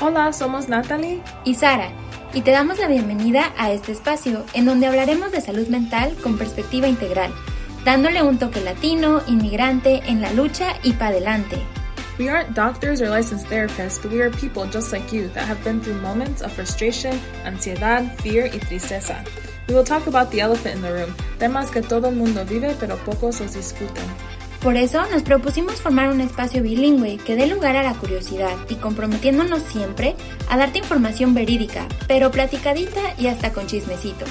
Hola, somos Natalie y Sara, y te damos la bienvenida a este espacio en donde hablaremos de salud mental con perspectiva integral, dándole un toque latino, inmigrante, en la lucha y para adelante. We aren't doctors or licensed therapists, but we are people just like you that have been through moments of frustration, ansiedad, fear y tristeza. We will talk about the elephant in the room, temas que todo el mundo vive pero pocos los discuten. Por eso nos propusimos formar un espacio bilingüe que dé lugar a la curiosidad y comprometiéndonos siempre a darte información verídica, pero platicadita y hasta con chismecito.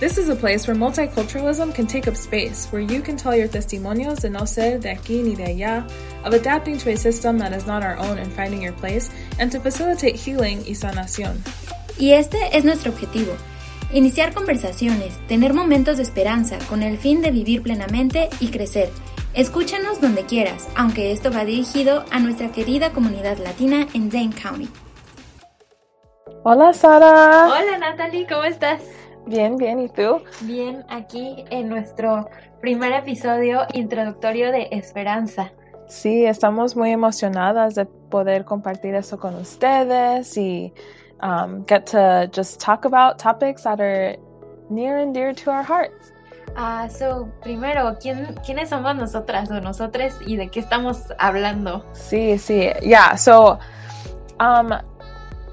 This is a place where multiculturalism can take up space, where you can tell your testimonios de no ser de aquí ni de allá, of adapting to a system that is not our own and finding your place, and to facilitate healing y sanación. Y este es nuestro objetivo. Iniciar conversaciones, tener momentos de esperanza con el fin de vivir plenamente y crecer Escúchanos donde quieras, aunque esto va dirigido a nuestra querida comunidad latina en Dane County. Hola Sara. Hola Natalie, ¿cómo estás? Bien, bien, ¿y tú? Bien, aquí en nuestro primer episodio introductorio de Esperanza. Sí, estamos muy emocionadas de poder compartir eso con ustedes y um, get to just talk about topics that are near and dear to our hearts. Ah, so, primero, ¿quién, ¿quiénes somos nosotras o nosotros y de qué estamos hablando? Sí, sí, yeah. So, um,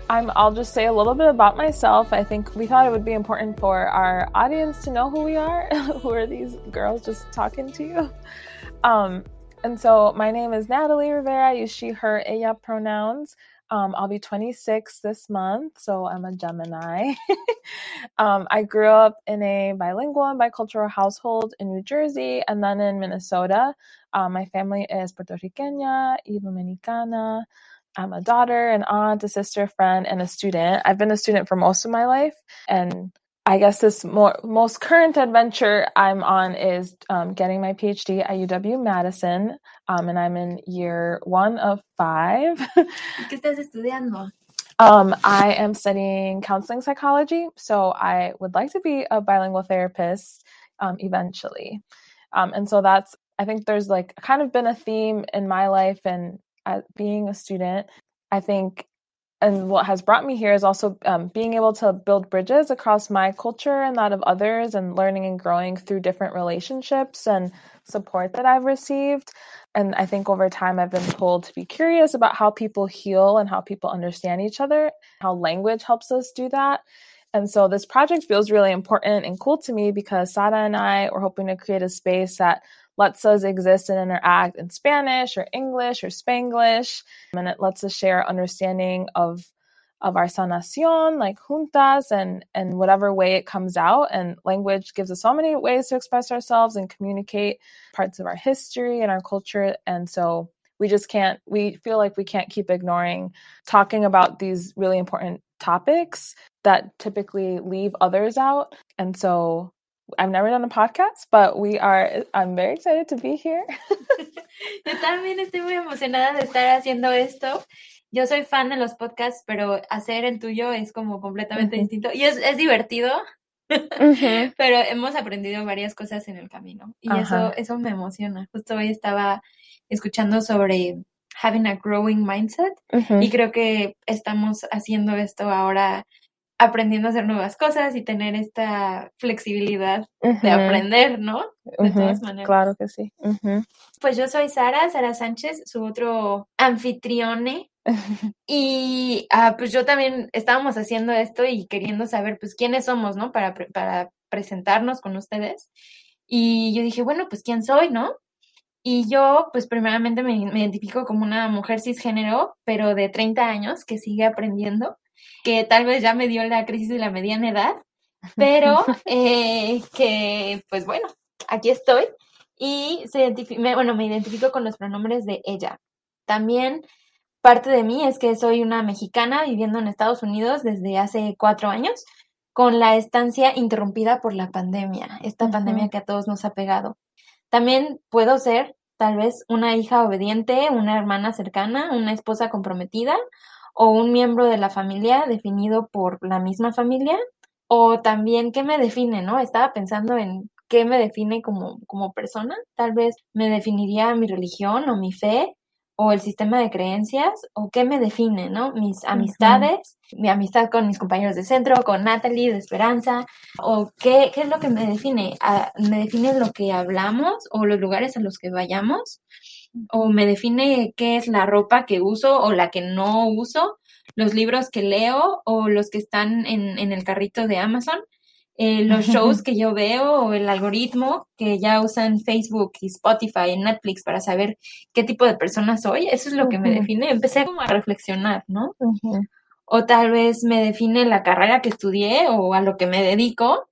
I'm, I'll just say a little bit about myself. I think we thought it would be important for our audience to know who we are. who are these girls just talking to you? Um, and so, my name is Natalie Rivera. I use she, her, ella pronouns. Um, I'll be 26 this month, so I'm a Gemini. um, I grew up in a bilingual and bicultural household in New Jersey and then in Minnesota. Um, my family is Puerto y Dominicana. I'm a daughter, an aunt, a sister, a friend, and a student. I've been a student for most of my life, and I guess this more, most current adventure I'm on is um, getting my PhD at UW Madison, um, and I'm in year one of five. ¿Qué estás estudiando? Um, I am studying counseling psychology, so I would like to be a bilingual therapist um, eventually. Um, and so that's, I think there's like kind of been a theme in my life and uh, being a student. I think and what has brought me here is also um, being able to build bridges across my culture and that of others and learning and growing through different relationships and support that I've received. And I think over time, I've been told to be curious about how people heal and how people understand each other, how language helps us do that. And so this project feels really important and cool to me because Sada and I were hoping to create a space that lets us exist and interact in Spanish or English or Spanglish. And it lets us share understanding of of our sanación, like juntas, and and whatever way it comes out. And language gives us so many ways to express ourselves and communicate parts of our history and our culture. And so we just can't. We feel like we can't keep ignoring talking about these really important topics that typically leave others out. And so I've never done a podcast, but we are, I'm very excited to be here. Yo también estoy muy emocionada de estar haciendo esto. Yo soy fan de los podcasts, pero hacer el tuyo es como completamente uh -huh. distinto. Y es, es divertido, uh -huh. pero hemos aprendido varias cosas en el camino. Y uh -huh. eso, eso me emociona. Justo hoy estaba escuchando sobre having a growing mindset y creo que estamos haciendo esto ahora aprendiendo a hacer nuevas cosas y tener esta flexibilidad uh -huh. de aprender, ¿no? De uh -huh. todas maneras. Claro que sí. Uh -huh. Pues yo soy Sara, Sara Sánchez, su otro anfitrione. y uh, pues yo también estábamos haciendo esto y queriendo saber pues quiénes somos, ¿no? Para, para presentarnos con ustedes. Y yo dije, bueno, pues quién soy, ¿no? Y yo, pues primeramente me, me identifico como una mujer cisgénero, pero de 30 años que sigue aprendiendo que tal vez ya me dio la crisis de la mediana edad, pero eh, que pues bueno, aquí estoy y se me, bueno, me identifico con los pronombres de ella. También parte de mí es que soy una mexicana viviendo en Estados Unidos desde hace cuatro años, con la estancia interrumpida por la pandemia, esta uh -huh. pandemia que a todos nos ha pegado. También puedo ser tal vez una hija obediente, una hermana cercana, una esposa comprometida o un miembro de la familia definido por la misma familia, o también qué me define, ¿no? Estaba pensando en qué me define como, como persona. Tal vez me definiría mi religión o mi fe, o el sistema de creencias o qué me define, ¿no? Mis amistades, mi amistad con mis compañeros de centro, con Natalie de Esperanza, o qué, qué es lo que me define. Ah, ¿Me define lo que hablamos o los lugares a los que vayamos? ¿O me define qué es la ropa que uso o la que no uso? ¿Los libros que leo o los que están en, en el carrito de Amazon? Eh, los shows que yo veo o el algoritmo que ya usan Facebook y Spotify y Netflix para saber qué tipo de persona soy, eso es lo que me define. Empecé como a reflexionar, ¿no? O tal vez me define la carrera que estudié o a lo que me dedico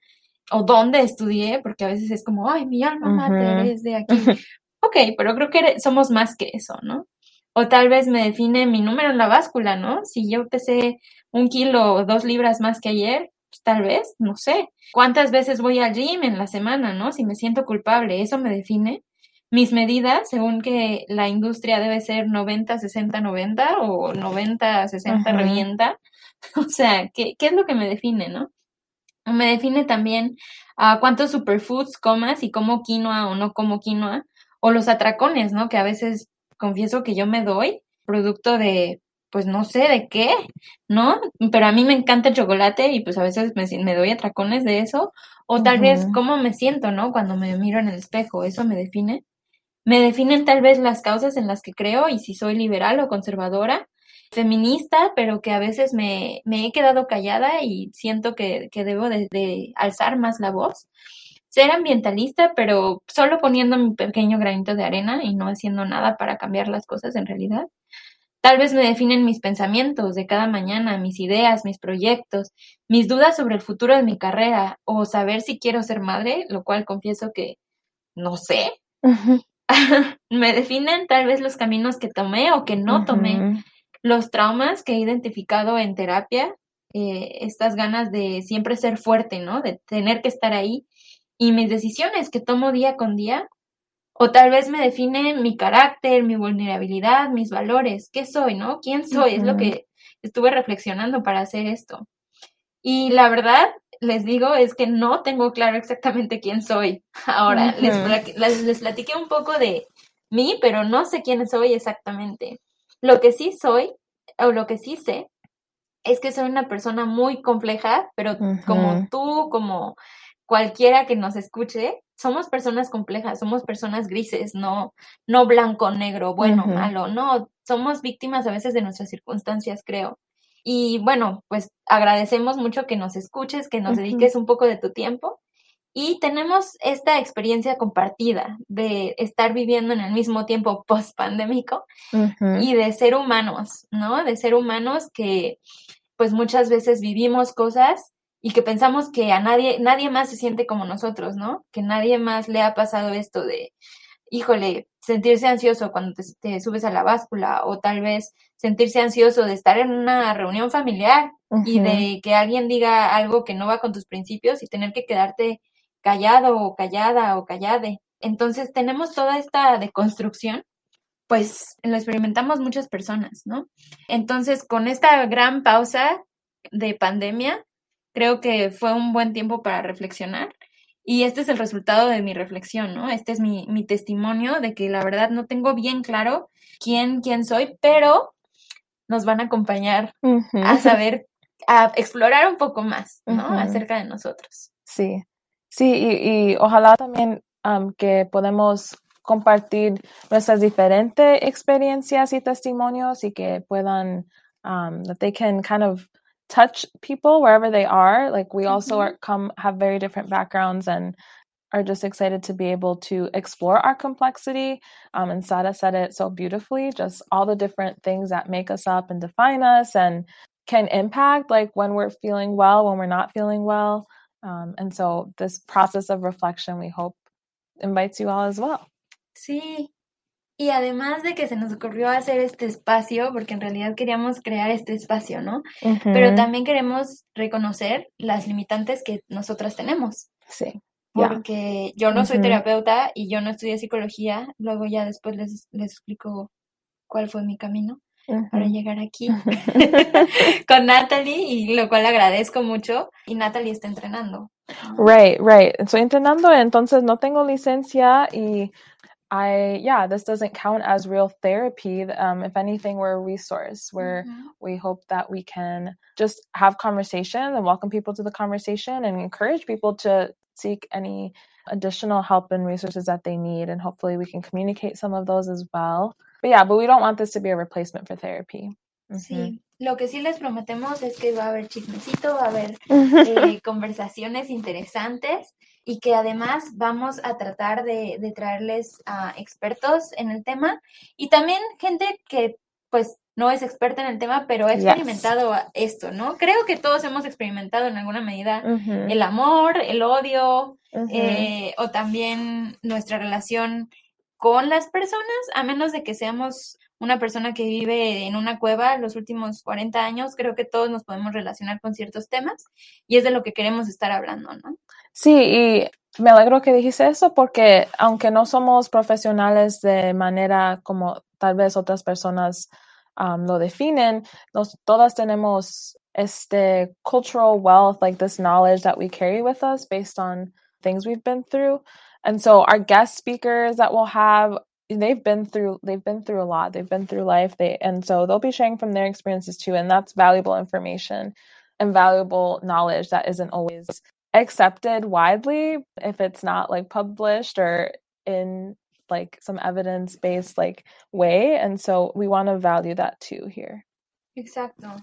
o dónde estudié, porque a veces es como, ay, mi alma mater es de aquí. ok, pero creo que somos más que eso, ¿no? O tal vez me define mi número en la báscula, ¿no? Si yo pesé un kilo o dos libras más que ayer, pues, tal vez, no sé. ¿Cuántas veces voy al gym en la semana, no? Si me siento culpable, eso me define. Mis medidas, según que la industria debe ser 90, 60, 90 o 90, 60, revienta. O sea, ¿qué, ¿qué es lo que me define, no? Me define también a cuántos superfoods comas y como quinoa o no como quinoa, o los atracones, ¿no? Que a veces confieso que yo me doy, producto de pues no sé de qué, ¿no? Pero a mí me encanta el chocolate y pues a veces me, me doy atracones de eso, o tal vez cómo me siento, ¿no? Cuando me miro en el espejo, eso me define. Me definen tal vez las causas en las que creo y si soy liberal o conservadora, feminista, pero que a veces me, me he quedado callada y siento que, que debo de, de alzar más la voz ser ambientalista, pero solo poniendo mi pequeño granito de arena y no haciendo nada para cambiar las cosas en realidad. Tal vez me definen mis pensamientos de cada mañana, mis ideas, mis proyectos, mis dudas sobre el futuro de mi carrera o saber si quiero ser madre, lo cual confieso que no sé. me definen tal vez los caminos que tomé o que no tomé, los traumas que he identificado en terapia, eh, estas ganas de siempre ser fuerte, ¿no? De tener que estar ahí y mis decisiones que tomo día con día o tal vez me define mi carácter, mi vulnerabilidad, mis valores, qué soy, ¿no? ¿Quién soy? Es lo que estuve reflexionando para hacer esto. Y la verdad, les digo, es que no tengo claro exactamente quién soy. Ahora, les, les, platiqué un poco de mí, pero no sé quién soy exactamente. Lo que sí soy, o lo que sí sé, es que soy una persona muy compleja, pero como tú, como cualquiera que nos escuche, somos personas complejas, somos personas grises, no, no blanco, negro, bueno, malo, no, somos víctimas a veces de nuestras circunstancias, creo. Y bueno, pues agradecemos mucho que nos escuches, que nos dediques un poco de tu tiempo. Y tenemos esta experiencia compartida de estar viviendo en el mismo tiempo post-pandémico y de ser humanos, ¿no? De ser humanos que pues muchas veces vivimos cosas y que pensamos que a nadie, nadie más se siente como nosotros, ¿no? Que nadie más le ha pasado esto de, híjole, sentirse ansioso cuando te, subes a la báscula o tal vez sentirse ansioso de estar en una reunión familiar y de que alguien diga algo que no va con tus principios y tener que quedarte callado o callada o callade. Entonces tenemos toda esta deconstrucción, pues lo experimentamos muchas personas, ¿no? Entonces con esta gran pausa de pandemia, creo que fue un buen tiempo para reflexionar. Y este es el resultado de mi reflexión, ¿no? Este es mi, mi testimonio de que la verdad no tengo bien claro quién, quién soy, pero nos van a acompañar a saber, a explorar un poco más, ¿no? Acerca de nosotros. Sí, sí, y, ojalá también que podemos compartir nuestras diferentes experiencias y testimonios y que puedan, um, that they can kind of touch people wherever they are. Like we also mm-hmm. are come have very different backgrounds and are just excited to be able to explore our complexity. Um, and Sada said it so beautifully, just all the different things that make us up and define us and can impact like when we're feeling well, when we're not feeling well. Um, and so this process of reflection, we hope invites you all as well. Sí, Y además de que se nos ocurrió hacer este espacio, porque en realidad queríamos crear este espacio, ¿no? Pero también queremos reconocer las limitantes que nosotras tenemos. Sí. Porque yo no soy terapeuta y yo no estudié psicología, luego ya después les, les explico cuál fue mi camino para llegar aquí con Natalie y lo cual agradezco mucho y Natalie está entrenando. Right, right. Estoy entrenando, entonces no tengo licencia y I, yeah, this doesn't count as real therapy. Um, if anything, we're a resource where Ujú. we hope that we can just have conversations and welcome people to the conversation and encourage people to seek any additional help and resources that they need. And hopefully we can communicate some of those as well. But yeah, but we don't want this to be a replacement for therapy. Sí, lo que sí les prometemos es que va a haber chismecito, va a haber eh, conversaciones interesantes y que además vamos a tratar de, de traerles a expertos en el tema y también gente que pues no es experta en el tema, pero ha Yes. experimentado esto, ¿no? Creo que todos hemos experimentado en alguna medida el amor, el odio eh, o también nuestra relación con las personas, a menos de que seamos una persona que vive en una cueva los últimos 40 años, creo que todos nos podemos relacionar con ciertos temas y es de lo que queremos estar hablando, ¿no? Sí, y me alegro que dijiste eso porque aunque no somos profesionales de manera como tal vez otras personas um, lo definen, nos, todas tenemos este cultural wealth, like this knowledge that we carry with us based on things we've been through. And so our guest speakers that we'll have, they've been through they've been through a lot. They've been through life. They and so they'll be sharing from their experiences too. And that's valuable information and valuable knowledge that isn't always accepted widely if it's not like published or in like some evidence based like way and so we want to value that too here Exacto.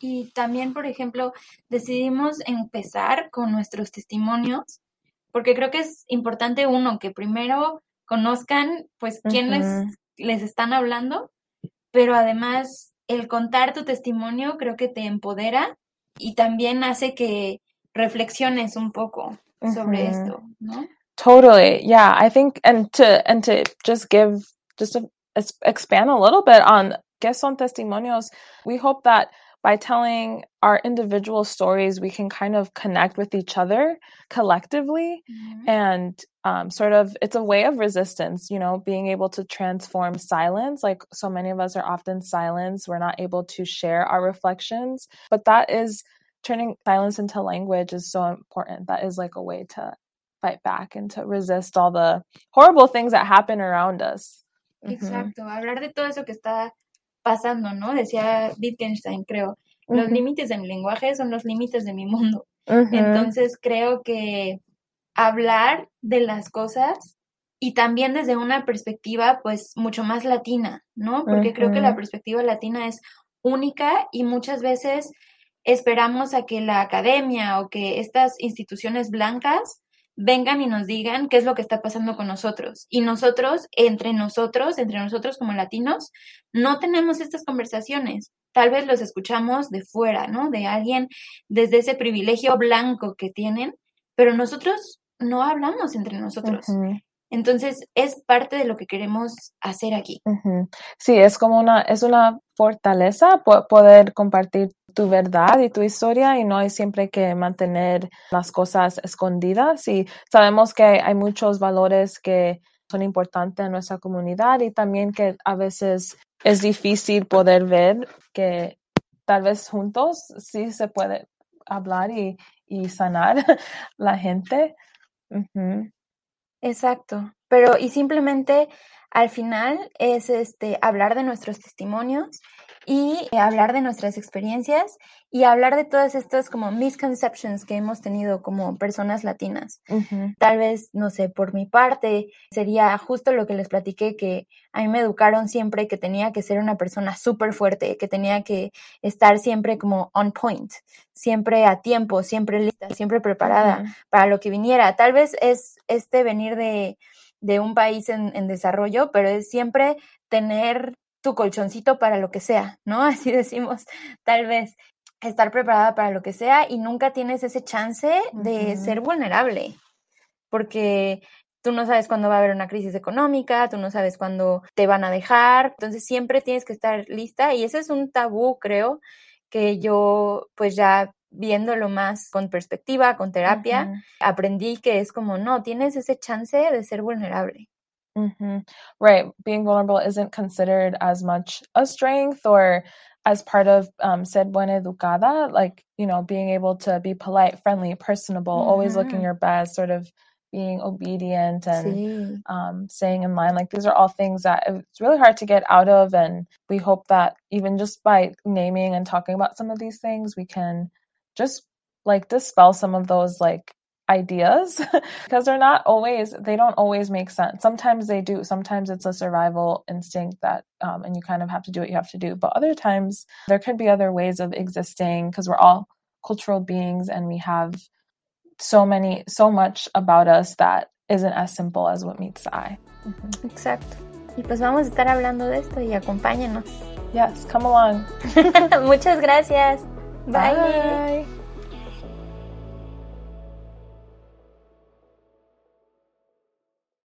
Y también, por ejemplo, decidimos empezar con nuestros testimonios, porque creo que es importante uno, que primero conozcan pues quién les, les están hablando, pero además el contar tu testimonio creo que te empodera y también hace que reflexiones un poco sobre esto, ¿no? Totally. Yeah, I think and to and to just give just expand a little bit on qué son testimonios. We hope that by telling our individual stories, we can kind of connect with each other collectively and um, sort of it's a way of resistance you know being able to transform silence like so many of us are often silenced we're not able to share our reflections but that is turning silence into language is so important. That is like a way to fight back and to resist all the horrible things that happen around us. Mhm. Exacto, hablar de todo eso que está pasando, ¿no? Decía Wittgenstein, creo, los límites de mi lenguaje son los límites de mi mundo. Entonces creo que hablar de las cosas y también desde una perspectiva pues mucho más latina, ¿no? Porque creo que la perspectiva latina es única y muchas veces esperamos a que la academia o que estas instituciones blancas vengan y nos digan qué es lo que está pasando con nosotros. Y nosotros, entre nosotros, entre nosotros como latinos, no tenemos estas conversaciones. Tal vez los escuchamos de fuera, ¿no? De alguien desde ese privilegio blanco que tienen, pero nosotros no hablamos entre nosotros. Entonces, es parte de lo que queremos hacer aquí. Sí, es como una, es una fortaleza po- poder compartir tu verdad y tu historia y no hay siempre que mantener las cosas escondidas y sabemos que hay muchos valores que son importantes en nuestra comunidad y también que a veces es difícil poder ver que tal vez juntos sí se puede hablar y, y sanar la gente. Exacto. Pero, y simplemente al final es este hablar de nuestros testimonios y eh, hablar de nuestras experiencias y hablar de todas estas como misconceptions que hemos tenido como personas latinas. Tal vez, no sé, por mi parte, sería justo lo que les platiqué, que a mí me educaron siempre que tenía que ser una persona súper fuerte, que tenía que estar siempre como on point, siempre a tiempo, siempre lista, siempre preparada para lo que viniera. Tal vez es este venir de, de un país en, en desarrollo, pero es siempre tener tu colchoncito para lo que sea, ¿no? Así decimos, tal vez estar preparada para lo que sea y nunca tienes ese chance de ser vulnerable, porque tú no sabes cuándo va a haber una crisis económica, tú no sabes cuándo te van a dejar, entonces siempre tienes que estar lista y ese es un tabú, creo, que yo pues ya viéndolo más con perspectiva, con terapia, Ujú. aprendí que es como, no, tienes ese chance de ser vulnerable. hmm Right. Being vulnerable isn't considered as much a strength or as part of um, ser buena educada, like, you know, being able to be polite, friendly, personable, always looking your best, sort of being obedient and sí. um, staying in line. Like these are all things that it's really hard to get out of. And we hope that even just by naming and talking about some of these things, we can just like dispel some of those like ideas because they're not always they don't always make sense. Sometimes they do sometimes it's a survival instinct that um, and you kind of have to do what you have to do but other times there could be other ways of existing because we're all cultural beings and we have so many so much about us that isn't as simple as what meets the eye. Mm-hmm. exacto. Y pues vamos a estar hablando de esto y acompáñenos. Yes come along. Muchas gracias bye. bye.